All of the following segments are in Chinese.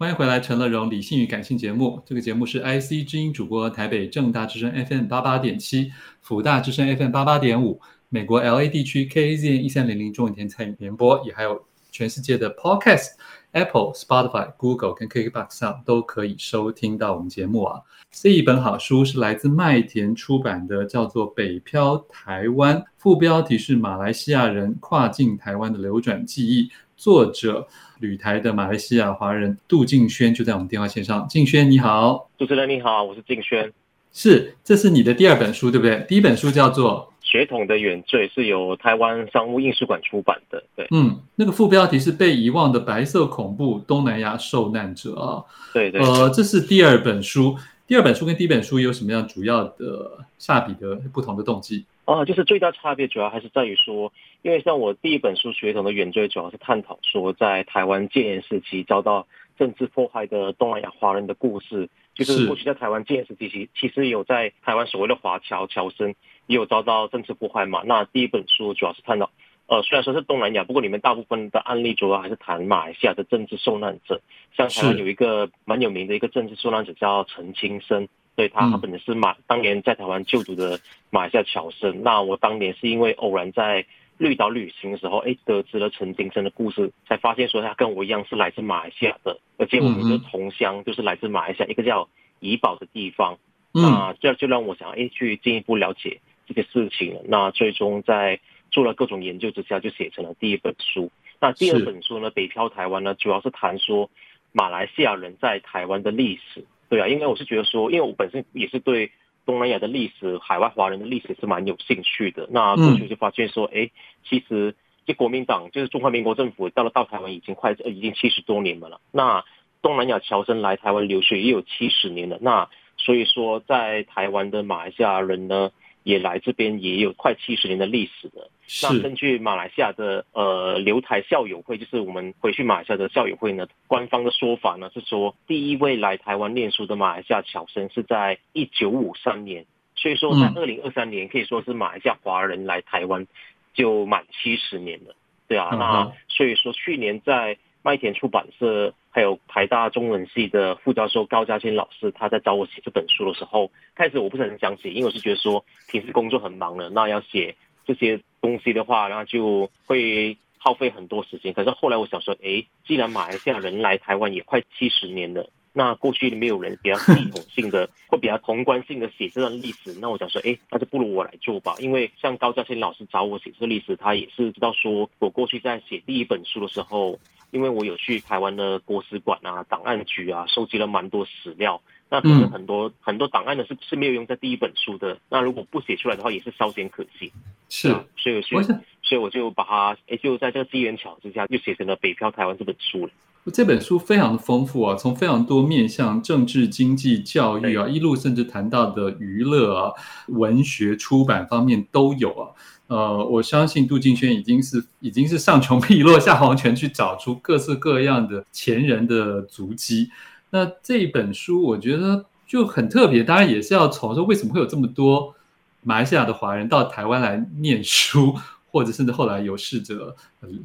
欢迎回来，《陈乐融理性与感性》节目。这个节目是 IC 之音主播，台北正大之声 FM 八八点七，辅大之声 FM 八八点五，美国 LA 地区 KAZN 一三零零中文台参与联播，也还有全世界的 Podcast，Apple、Spotify、Google 跟 Kickbox 上都可以收听到我们节目啊。这一本好书是来自麦田出版的，叫做《北漂台湾》，副标题是《马来西亚人跨境台湾的流转记忆》，作者。旅台的马来西亚华人杜敬轩就在我们电话线上。敬轩你好，主持人你好，我是敬轩。是，这是你的第二本书对不对？第一本书叫做《血统的原罪》，是由台湾商务印书馆出版的。对，嗯，那个副标题是《被遗忘的白色恐怖：东南亚受难者》啊。对对。呃，这是第二本书。第二本书跟第一本书有什么样主要的下笔的不同的动机？啊，就是最大差别主要还是在于说，因为像我第一本书《血统的原罪》，主要是探讨说在台湾戒严时期遭到政治迫害的东南亚华人的故事。就是过去在台湾戒严时期，其其实有在台湾所谓的华侨侨生也有遭到政治迫害嘛。那第一本书主要是探讨，呃，虽然说是东南亚，不过里面大部分的案例主要还是谈马来西亚的政治受难者。像台湾有一个蛮有名的一个政治受难者叫陈清生。对他，他本人是马当年在台湾就读的马来西亚侨生。那我当年是因为偶然在绿岛旅行的时候，哎，得知了陈金生的故事，才发现说他跟我一样是来自马来西亚的，而且我们的同乡就是来自马来西亚一个叫怡保的地方。那这就让我想，哎，去进一步了解这个事情。那最终在做了各种研究之下，就写成了第一本书。那第二本书呢，《北漂台湾》呢，主要是谈说马来西亚人在台湾的历史。对啊，因为我是觉得说，因为我本身也是对东南亚的历史、海外华人的历史是蛮有兴趣的。那过去就发现说，哎，其实这国民党就是中华民国政府到了到台湾已经快已经七十多年了。那东南亚侨生来台湾留学也有七十年了。那所以说，在台湾的马来西亚人呢，也来这边也有快七十年的历史了。那根据马来西亚的呃留台校友会，就是我们回去马来西亚的校友会呢，官方的说法呢是说，第一位来台湾念书的马来西亚侨生是在一九五三年，所以说在二零二三年可以说是马来西亚华人来台湾就满七十年了。对啊，那所以说去年在麦田出版社还有台大中文系的副教授高嘉欣老师，他在找我写这本书的时候，开始我不是很想写，因为我是觉得说平时工作很忙了，那要写这些东西的话，那就会耗费很多时间。可是后来我想说，哎，既然马来西亚人来台湾也快七十年了，那过去没有人比较系统性的 或比较宏观性的写这段历史，那我想说，哎，那就不如我来做吧。因为像高嘉欣老师找我写这个历史，他也是知道说我过去在写第一本书的时候。因为我有去台湾的国史馆啊、档案局啊，收集了蛮多史料。那可能很多、嗯、很多档案呢是是没有用在第一本书的。那如果不写出来的话，也是稍显可惜。是，所以所以所以我就把它，哎，就在这个机缘巧合之下，就写成了《北漂台湾》这本书了。这本书非常的丰富啊，从非常多面向政治、经济、教育啊，一路甚至谈到的娱乐啊、文学出版方面都有啊。呃，我相信杜敬轩已经是已经是上穷碧落 下黄泉，去找出各式各样的前人的足迹。那这一本书我觉得就很特别，当然也是要从说为什么会有这么多马来西亚的华人到台湾来念书，或者甚至后来有试着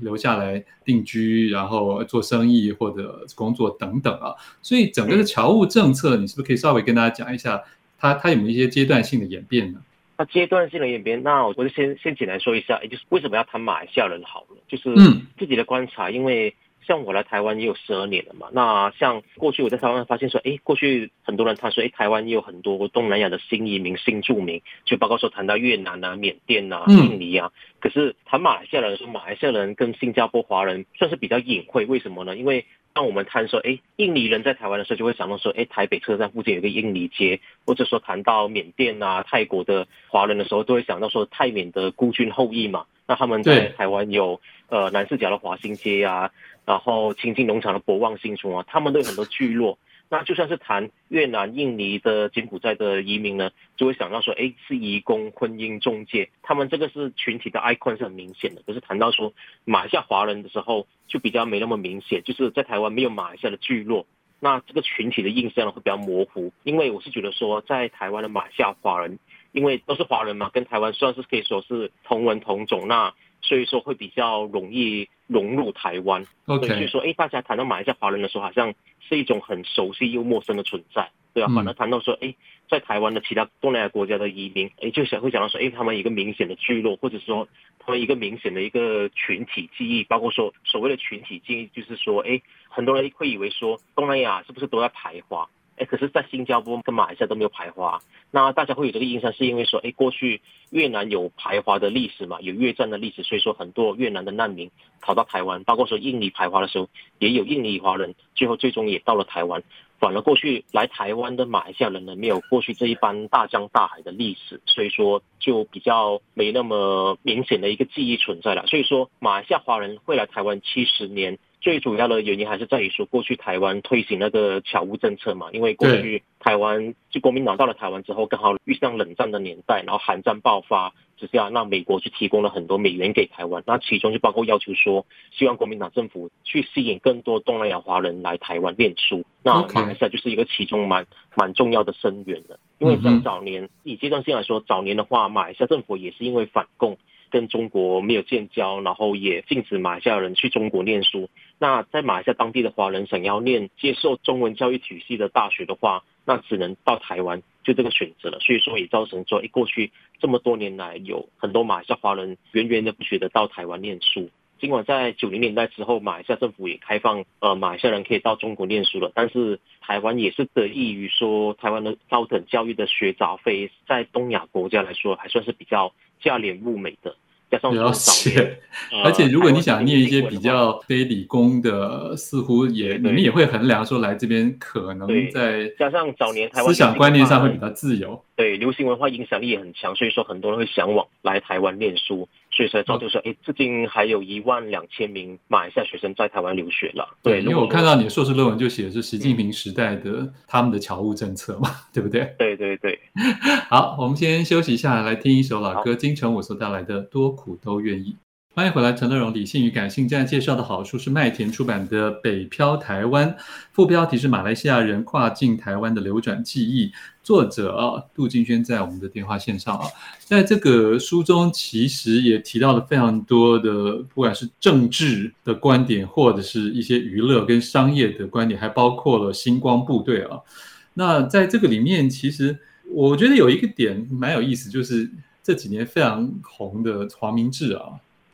留下来定居，然后做生意或者工作等等啊。所以整个的侨务政策，你是不是可以稍微跟大家讲一下，它它有没有一些阶段性的演变呢？那阶段性的演变，那我就先先简单说一下，也就是为什么要谈马来西亚人好了，就是自己的观察，因为像我来台湾也有十二年了嘛。那像过去我在台湾发现说，哎，过去很多人他说，哎，台湾也有很多东南亚的新移民、新住民，就包括说谈到越南啊、缅甸啊、印尼啊。可是谈马来西亚人说，马来西亚人跟新加坡华人算是比较隐晦，为什么呢？因为当我们谈说，哎，印尼人在台湾的时候，就会想到说，哎，台北车站附近有个印尼街，或者说谈到缅甸啊、泰国的华人的时候，都会想到说泰缅的孤军后裔嘛。那他们在台湾有呃南势角的华新街啊，然后清境农场的博望新村啊，他们都有很多聚落。那就算是谈越南、印尼的柬埔寨的移民呢，就会想到说，哎，是移工、婚姻中介，他们这个是群体的 icon 是很明显的。可是谈到说马来西亚华人的时候，就比较没那么明显，就是在台湾没有马来西亚的聚落，那这个群体的印象会比较模糊。因为我是觉得说，在台湾的马来西亚华人，因为都是华人嘛，跟台湾算是可以说是同文同种，那所以说会比较容易融入台湾。OK，所以说，哎，大家谈到马来西亚华人的时候，好像是一种很熟悉又陌生的存在，对啊。反而谈到说，哎，在台湾的其他东南亚国家的移民，哎，就想会想到说，哎，他们一个明显的聚落，或者说他们一个明显的一个群体记忆，包括说所谓的群体记忆，就是说，哎，很多人会以为说东南亚是不是都在排华？哎，可是，在新加坡跟马来西亚都没有排华，那大家会有这个印象，是因为说，哎，过去越南有排华的历史嘛，有越战的历史，所以说很多越南的难民逃到台湾，包括说印尼排华的时候，也有印尼华人，最后最终也到了台湾。反而过去来台湾的马来西亚人呢，没有过去这一般大江大海的历史，所以说就比较没那么明显的一个记忆存在了。所以说，马来西亚华人会来台湾七十年。最主要的原因还是在于说，过去台湾推行那个侨务政策嘛，因为过去台湾就国民党到了台湾之后，刚好遇上冷战的年代，然后韩战爆发之下，那美国就提供了很多美元给台湾，那其中就包括要求说，希望国民党政府去吸引更多东南亚华人来台湾念书，那马来西亚就是一个其中蛮蛮重要的生源的，因为像早年以阶段性来说，早年的话，马来西亚政府也是因为反共。跟中国没有建交，然后也禁止马来西亚人去中国念书。那在马来西亚当地的华人想要念接受中文教育体系的大学的话，那只能到台湾，就这个选择了。所以说也造成说，一过去这么多年来，有很多马来西亚华人源源的不绝的到台湾念书。尽管在九零年代之后，马来西亚政府也开放，呃，马来西亚人可以到中国念书了，但是台湾也是得益于说，台湾的高等教育的学杂费，在东亚国家来说，还算是比较价廉物美的。加上了解，而且如果你想念一些比较非理工的，似乎也你们也会衡量说，来这边可能在加上早年台湾思想观念上会比较自由，对流行文化影响力也很强，所以说很多人会向往来台湾念书。所以才造就说，哎，至今还有一万两千名马来西亚学生在台湾留学了。对，因为我看到你的硕士论文就写的是习近平时代的、嗯、他们的侨务政策嘛，对不对？对对对。好，我们先休息一下，来听一首老歌，金城武所带来的《多苦都愿意》。欢迎回来，陈乐融理性与感性。现在介绍的好书是麦田出版的《北漂台湾》，副标题是《马来西亚人跨境台湾的流转记忆》，作者杜敬轩在我们的电话线上啊。在这个书中，其实也提到了非常多的，不管是政治的观点，或者是一些娱乐跟商业的观点，还包括了星光部队啊。那在这个里面，其实我觉得有一个点蛮有意思，就是这几年非常红的黄明志啊。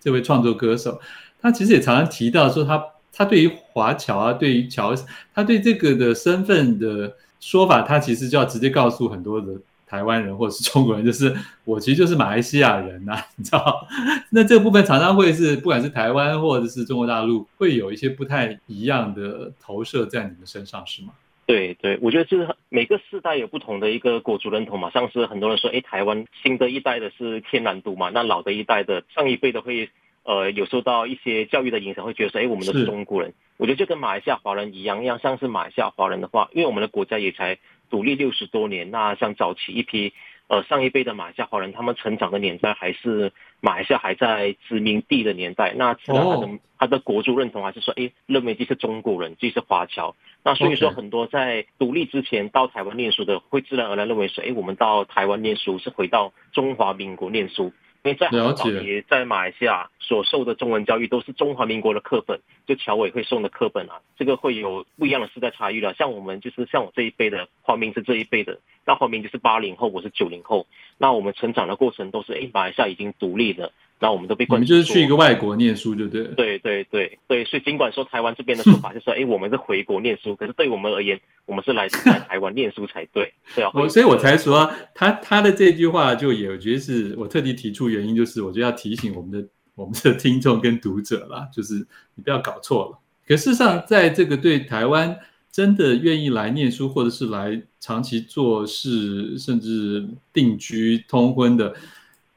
这位创作歌手，他其实也常常提到说他，他对于华侨啊，对于侨，他对这个的身份的说法，他其实就要直接告诉很多的台湾人或者是中国人，就是我其实就是马来西亚人呐、啊，你知道？那这部分常常会是，不管是台湾或者是中国大陆，会有一些不太一样的投射在你们身上，是吗？对对，我觉得就是每个世代有不同的一个国族认同嘛，像是很多人说，哎，台湾新的一代的是天然独嘛，那老的一代的上一辈的会，呃，有受到一些教育的影响，会觉得说，哎，我们都是中国人。我觉得就跟马来西亚华人一样，一样像是马来西亚华人的话，因为我们的国家也才独立六十多年，那像早期一批。呃，上一辈的马来西亚华人，他们成长的年代还是马来西亚还在殖民地的年代，那自然他的、oh. 他的国族认同还是说，哎，认为自己是中国人，自己是华侨。那所以说，很多在独立之前到台湾念书的，会自然而然认为说，哎，我们到台湾念书是回到中华民国念书。因为在早期在马来西亚所受的中文教育都是中华民国的课本，就侨委会送的课本啊，这个会有不一样的时代差异了。像我们就是像我这一辈的，黄明是这一辈的，那黄明就是八零后，我是九零后，那我们成长的过程都是，哎，马来西亚已经独立了。那我们都被关，我们就是去一个外国念书，对不对？对对对对，所以尽管说台湾这边的说法就是说，哎，我们是回国念书，可是对我们而言，我们是来自台湾念书才对。对啊，我所以我才说他他的这句话就也我觉得是我特地提出原因，就是我觉得要提醒我们的 我们的听众跟读者啦，就是你不要搞错了。可事实上，在这个对台湾真的愿意来念书，或者是来长期做事，甚至定居通婚的。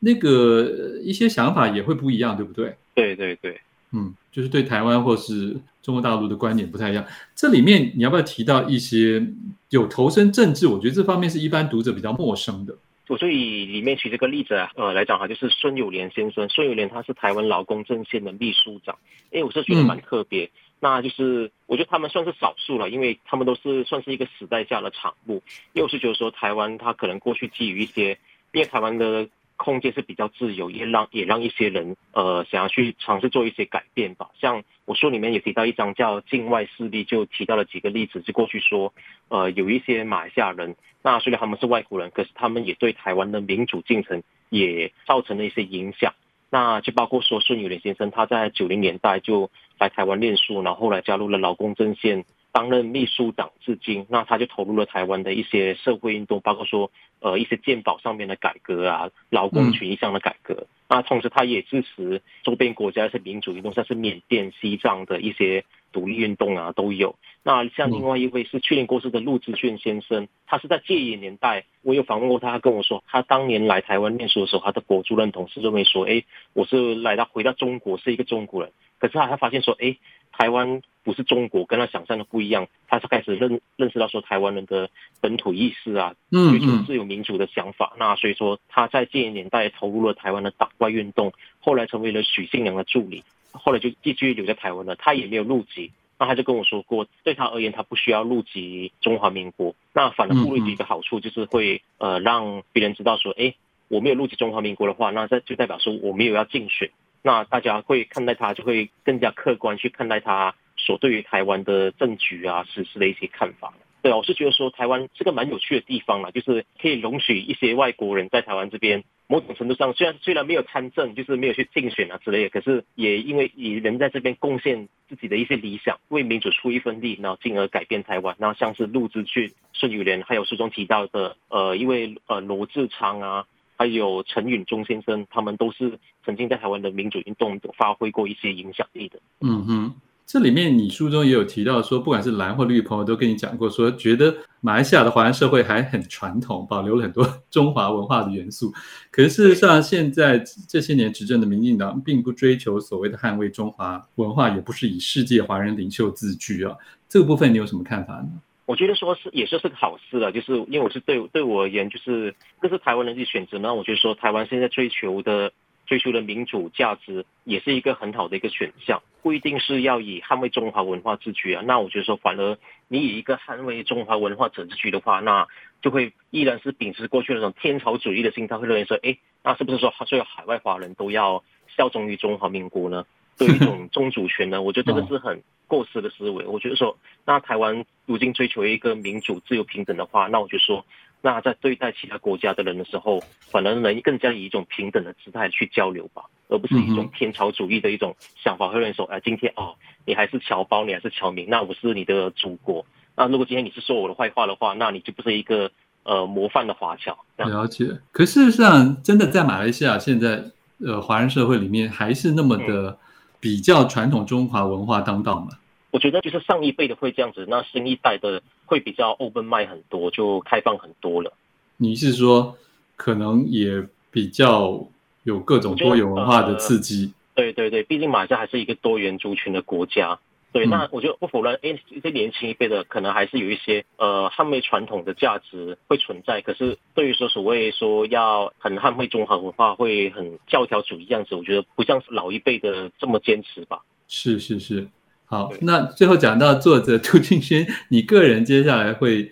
那个一些想法也会不一样，对不对？对对对，嗯，就是对台湾或是中国大陆的观点不太一样。这里面你要不要提到一些有投身政治？我觉得这方面是一般读者比较陌生的。我就以里面举这个例子啊，呃，来讲哈，就是孙友莲先生。孙友莲他是台湾劳工阵线的秘书长，哎，我是觉得蛮特别。嗯、那就是我觉得他们算是少数了，因为他们都是算是一个时代下的产物。因为我是觉得说台湾他可能过去基于一些，因为台湾的。空间是比较自由，也让也让一些人呃想要去尝试做一些改变吧。像我书里面也提到一章叫《境外势力》，就提到了几个例子，就过去说呃有一些马来西亚人，那虽然他们是外国人，可是他们也对台湾的民主进程也造成了一些影响。那就包括说孙友莲先生，他在九零年代就来台湾念书，然后后来加入了劳工阵线，担任秘书长至今。那他就投入了台湾的一些社会运动，包括说呃一些健保上面的改革啊，劳工权益上的改革。那同时他也支持周边国家一些民主运动，像是缅甸、西藏的一些。独立运动啊都有。那像另外一位是去年过世的陆志炫先生，他是在戒严年代，我有访问过他，他跟我说，他当年来台湾念书的时候，他的国族认同是认为说，哎，我是来到回到中国是一个中国人。可是他他发现说，哎，台湾不是中国，跟他想象的不一样。他是开始认认识到说，台湾人的本土意识啊，追求自由民主的想法。那所以说他在戒严年代投入了台湾的党外运动，后来成为了许信良的助理。后来就继续留在台湾了，他也没有入籍。那他就跟我说过，对他而言，他不需要入籍中华民国。那反而不入籍一个好处就是会呃让别人知道说，哎，我没有入籍中华民国的话，那这就代表说我没有要竞选。那大家会看待他，就会更加客观去看待他所对于台湾的政局啊、实施的一些看法。对，我是觉得说台湾是个蛮有趣的地方啊，就是可以容许一些外国人在台湾这边。某种程度上，虽然虽然没有参政，就是没有去竞选啊之类的，可是也因为以人在这边贡献自己的一些理想，为民主出一份力，然后进而改变台湾。然后像是陆志俊、孙宇莲，还有书中提到的呃一位呃罗志昌啊，还有陈允中先生，他们都是曾经在台湾的民主运动发挥过一些影响力的。嗯哼。这里面你书中也有提到说，不管是蓝或绿朋友都跟你讲过，说觉得马来西亚的华人社会还很传统，保留了很多 中华文化的元素。可是事实上，现在这些年执政的民进党并不追求所谓的捍卫中华文化，也不是以世界华人领袖自居啊。这个部分你有什么看法呢？我觉得说是也是是个好事了，就是因为我是对对我而言，就是这是台湾人的选择嘛。我觉得说台湾现在追求的。追求的民主价值也是一个很好的一个选项，不一定是要以捍卫中华文化自居啊。那我觉得说，反而你以一个捍卫中华文化者自居的话，那就会依然是秉持过去那种天朝主义的心态，会认为说，哎，那是不是说所有海外华人都要效忠于中华民国呢？对于一种 宗主权呢？我觉得这个是很过时的思维。我觉得说，那台湾如今追求一个民主、自由、平等的话，那我就说。那在对待其他国家的人的时候，反而能更加以一种平等的姿态去交流吧，而不是一种天朝主义的一种想法，会认为说，哎，今天哦，你还是侨胞，你还是侨民，那我是你的祖国。那如果今天你是说我的坏话的话，那你就不是一个呃模范的华侨。了解。可事实上，真的在马来西亚现在呃华人社会里面，还是那么的比较传统中华文化当道吗？我觉得就是上一辈的会这样子，那新一代的会比较 open mind 很多，就开放很多了。你是说，可能也比较有各种多元文化的刺激？呃、对对对，毕竟马来西亚还是一个多元族群的国家。对，那我觉得不否认，哎，这年轻一辈的可能还是有一些呃捍卫传统的价值会存在。可是对于说所谓说要很捍卫中华文化，会很教条主义样子，我觉得不像是老一辈的这么坚持吧。是是是，好，那最后讲到作者杜敬轩，你个人接下来会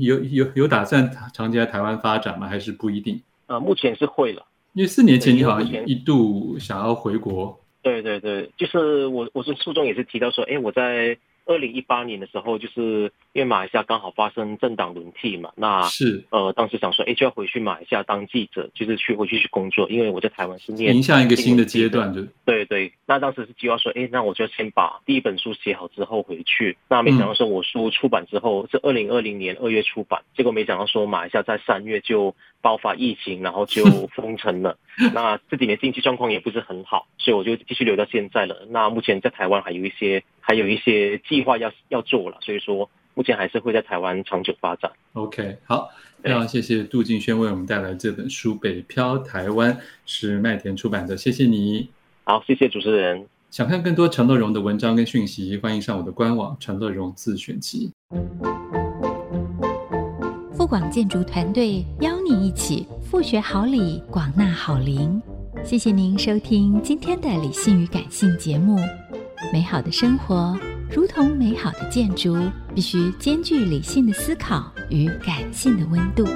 有有有打算长期在台湾发展吗？还是不一定？呃，目前是会了，因为四年前你好像一度想要回国。对对对，就是我，我是书中也是提到说，哎，我在二零一八年的时候，就是因为马来西亚刚好发生政党轮替嘛，那是呃，当时想说，哎，就要回去马来西亚当记者，就是去回去去工作，因为我在台湾是念，迎向一个新的阶段，就对对。那当时是计划说，哎，那我就先把第一本书写好之后回去。那没想到说，我书出版之后是二零二零年二月出版，结果没想到说，马来西亚在三月就。爆发疫情，然后就封城了。那这几年经济状况也不是很好，所以我就继续留到现在了。那目前在台湾还有一些还有一些计划要要做了，所以说目前还是会在台湾长久发展。OK，好，非常谢谢杜敬轩为我们带来这本书《北漂台湾》，是麦田出版的。谢谢你。好，谢谢主持人。想看更多陈乐融的文章跟讯息，欢迎上我的官网陈乐融自选集。富广建筑团队邀你一起富学好礼，广纳好邻。谢谢您收听今天的理性与感性节目。美好的生活如同美好的建筑，必须兼具理性的思考与感性的温度。